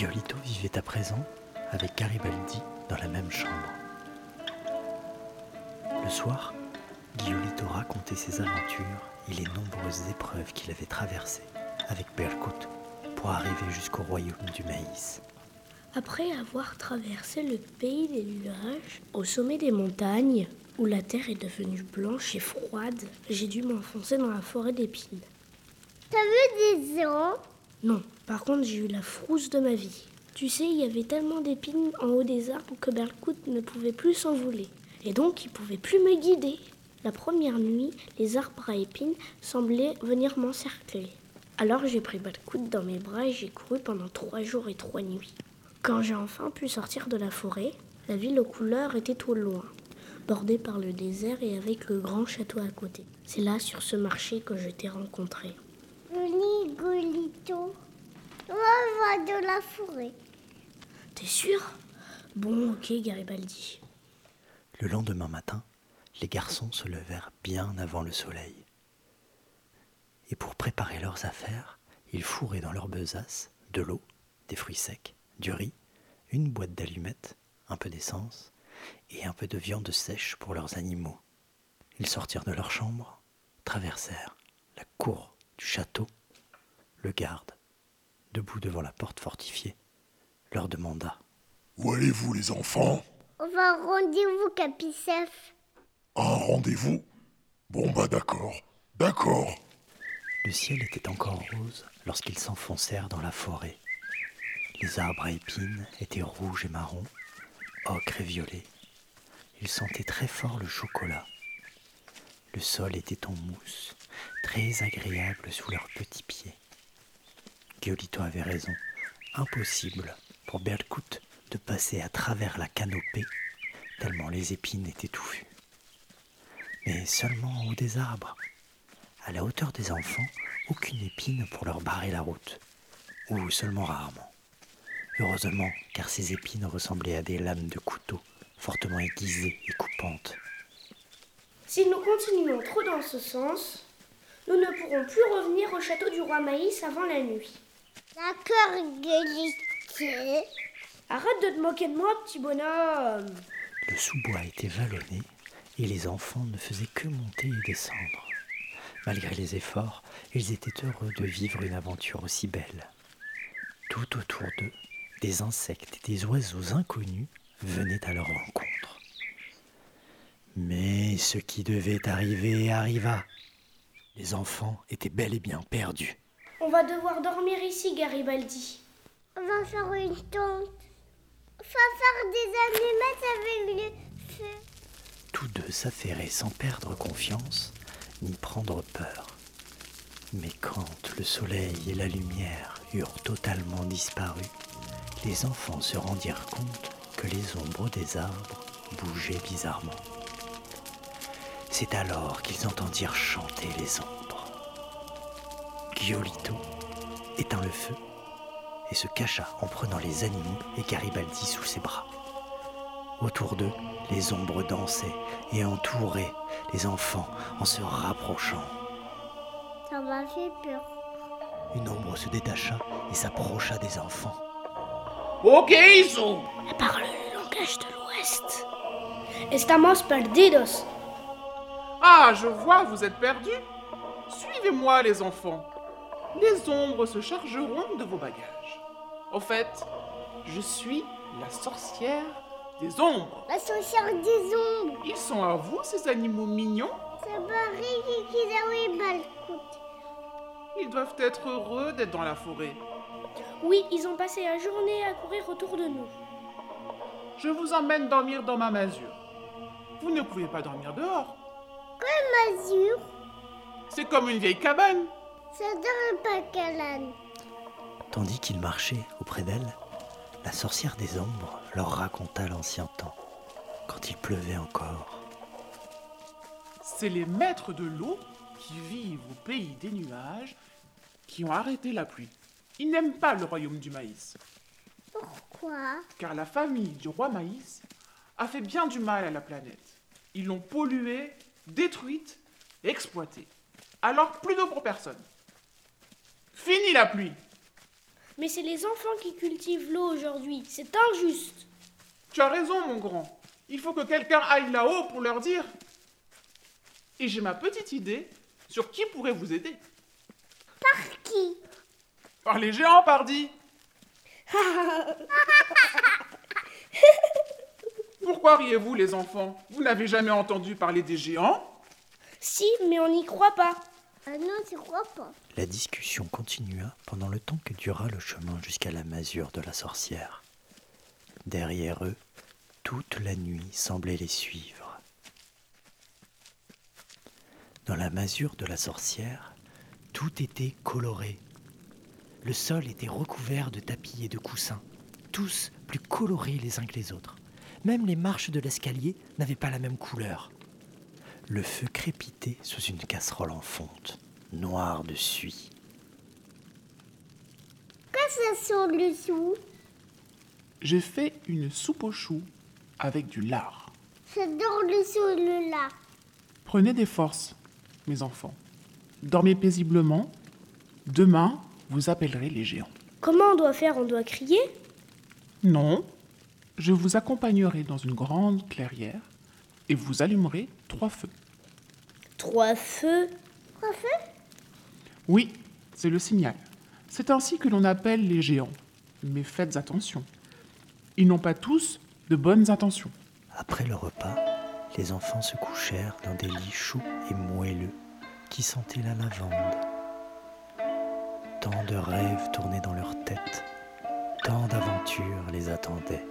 Giolito vivait à présent avec Garibaldi dans la même chambre. Le soir, Giolito racontait ses aventures et les nombreuses épreuves qu'il avait traversées avec Berkut pour arriver jusqu'au royaume du maïs. Après avoir traversé le pays des nuages, au sommet des montagnes, où la terre est devenue blanche et froide, j'ai dû m'enfoncer dans la forêt d'épines. T'as vu des gens Non, par contre j'ai eu la frousse de ma vie. Tu sais, il y avait tellement d'épines en haut des arbres que Berkout ne pouvait plus s'envoler. Et donc il pouvait plus me guider. La première nuit, les arbres à épines semblaient venir m'encercler. Alors j'ai pris Berkout dans mes bras et j'ai couru pendant trois jours et trois nuits. Quand j'ai enfin pu sortir de la forêt, la ville aux couleurs était au loin, bordée par le désert et avec le grand château à côté. C'est là, sur ce marché, que je t'ai rencontré. On va de la forêt. T'es sûr? Bon, ok, Garibaldi. Le lendemain matin, les garçons se levèrent bien avant le soleil. Et pour préparer leurs affaires, ils fourraient dans leur besace de l'eau, des fruits secs, du riz, une boîte d'allumettes, un peu d'essence et un peu de viande sèche pour leurs animaux. Ils sortirent de leur chambre, traversèrent la cour du château. Le garde, debout devant la porte fortifiée, leur demanda Où allez-vous, les enfants? On va au rendez-vous, Capicef. Un rendez-vous? Bon, bah d'accord, d'accord. Le ciel était encore rose lorsqu'ils s'enfoncèrent dans la forêt. Les arbres à épines étaient rouges et marrons, ocre et violet. Ils sentaient très fort le chocolat. Le sol était en mousse, très agréable sous leurs petits pieds. Giolito avait raison. Impossible pour Berkut de passer à travers la canopée, tellement les épines étaient touffues. Mais seulement en haut des arbres, à la hauteur des enfants, aucune épine pour leur barrer la route, ou seulement rarement. Heureusement, car ces épines ressemblaient à des lames de couteau, fortement aiguisées et coupantes. Si nous continuons trop dans ce sens, nous ne pourrons plus revenir au château du roi Maïs avant la nuit. D'accord, Golito. Arrête de te moquer de moi, petit bonhomme. Le sous-bois était vallonné et les enfants ne faisaient que monter et descendre. Malgré les efforts, ils étaient heureux de vivre une aventure aussi belle. Tout autour d'eux, des insectes et des oiseaux inconnus venaient à leur rencontre. Mais ce qui devait arriver arriva. Les enfants étaient bel et bien perdus. On va devoir dormir ici, Garibaldi. On va faire une tente. On va faire des allumettes avec le feu. Tous deux s'affairaient sans perdre confiance ni prendre peur. Mais quand le soleil et la lumière eurent totalement disparu, les enfants se rendirent compte que les ombres des arbres bougeaient bizarrement. C'est alors qu'ils entendirent chanter les ombres. Giolito éteint le feu et se cacha en prenant les animaux et Garibaldi sous ses bras. Autour d'eux, les ombres dansaient et entouraient les enfants en se rapprochant. Ça m'a fait peur. Une ombre se détacha et s'approcha des enfants. Ok, ils sont Elle parle le langage de l'Ouest. Estamos perdidos. Ah, je vois, vous êtes perdus. Suivez-moi, les enfants. Les ombres se chargeront de vos bagages. Au fait, je suis la sorcière des ombres. La sorcière des ombres. Ils sont à vous, ces animaux mignons. Ils doivent être heureux d'être dans la forêt. Oui, ils ont passé la journée à courir autour de nous. Je vous emmène dormir dans ma masure. Vous ne pouvez pas dormir dehors. Mazur, C'est comme une vieille cabane. Ça donne pas calane. Tandis qu'ils marchaient auprès d'elle, la sorcière des ombres leur raconta l'ancien temps, quand il pleuvait encore. C'est les maîtres de l'eau qui vivent au pays des nuages qui ont arrêté la pluie. Ils n'aiment pas le royaume du maïs, Pourquoi? Car la famille du roi maïs a fait bien du mal à la planète. Ils l'ont polluée, détruite, exploitée. Alors plus d'eau pour personne. Fini la pluie. Mais c'est les enfants qui cultivent l'eau aujourd'hui. C'est injuste. Tu as raison, mon grand. Il faut que quelqu'un aille là-haut pour leur dire. Et j'ai ma petite idée sur qui pourrait vous aider. Par qui? Par les géants, pardi Pourquoi riez-vous, les enfants? Vous n'avez jamais entendu parler des géants? Si, mais on n'y croit pas. Ah non, tu crois pas. La discussion continua pendant le temps que dura le chemin jusqu'à la masure de la sorcière. Derrière eux, toute la nuit semblait les suivre. Dans la masure de la sorcière, tout était coloré. Le sol était recouvert de tapis et de coussins, tous plus colorés les uns que les autres. Même les marches de l'escalier n'avaient pas la même couleur. Le feu crépitait sous une casserole en fonte, noire de suie. Qu'est-ce que ça sur le sou J'ai fait une soupe aux choux avec du lard. J'adore le sou et le lard. Prenez des forces, mes enfants. Dormez paisiblement. Demain, vous appellerez les géants. Comment on doit faire? On doit crier? Non, je vous accompagnerai dans une grande clairière et vous allumerez trois feux. Trois feux? Quoi fait Oui, c'est le signal. C'est ainsi que l'on appelle les géants. Mais faites attention. Ils n'ont pas tous de bonnes intentions. Après le repas, les enfants se couchèrent dans des lits chauds et moelleux qui sentaient la lavande. Tant de rêves tournaient dans leur tête, tant d'aventures les attendaient.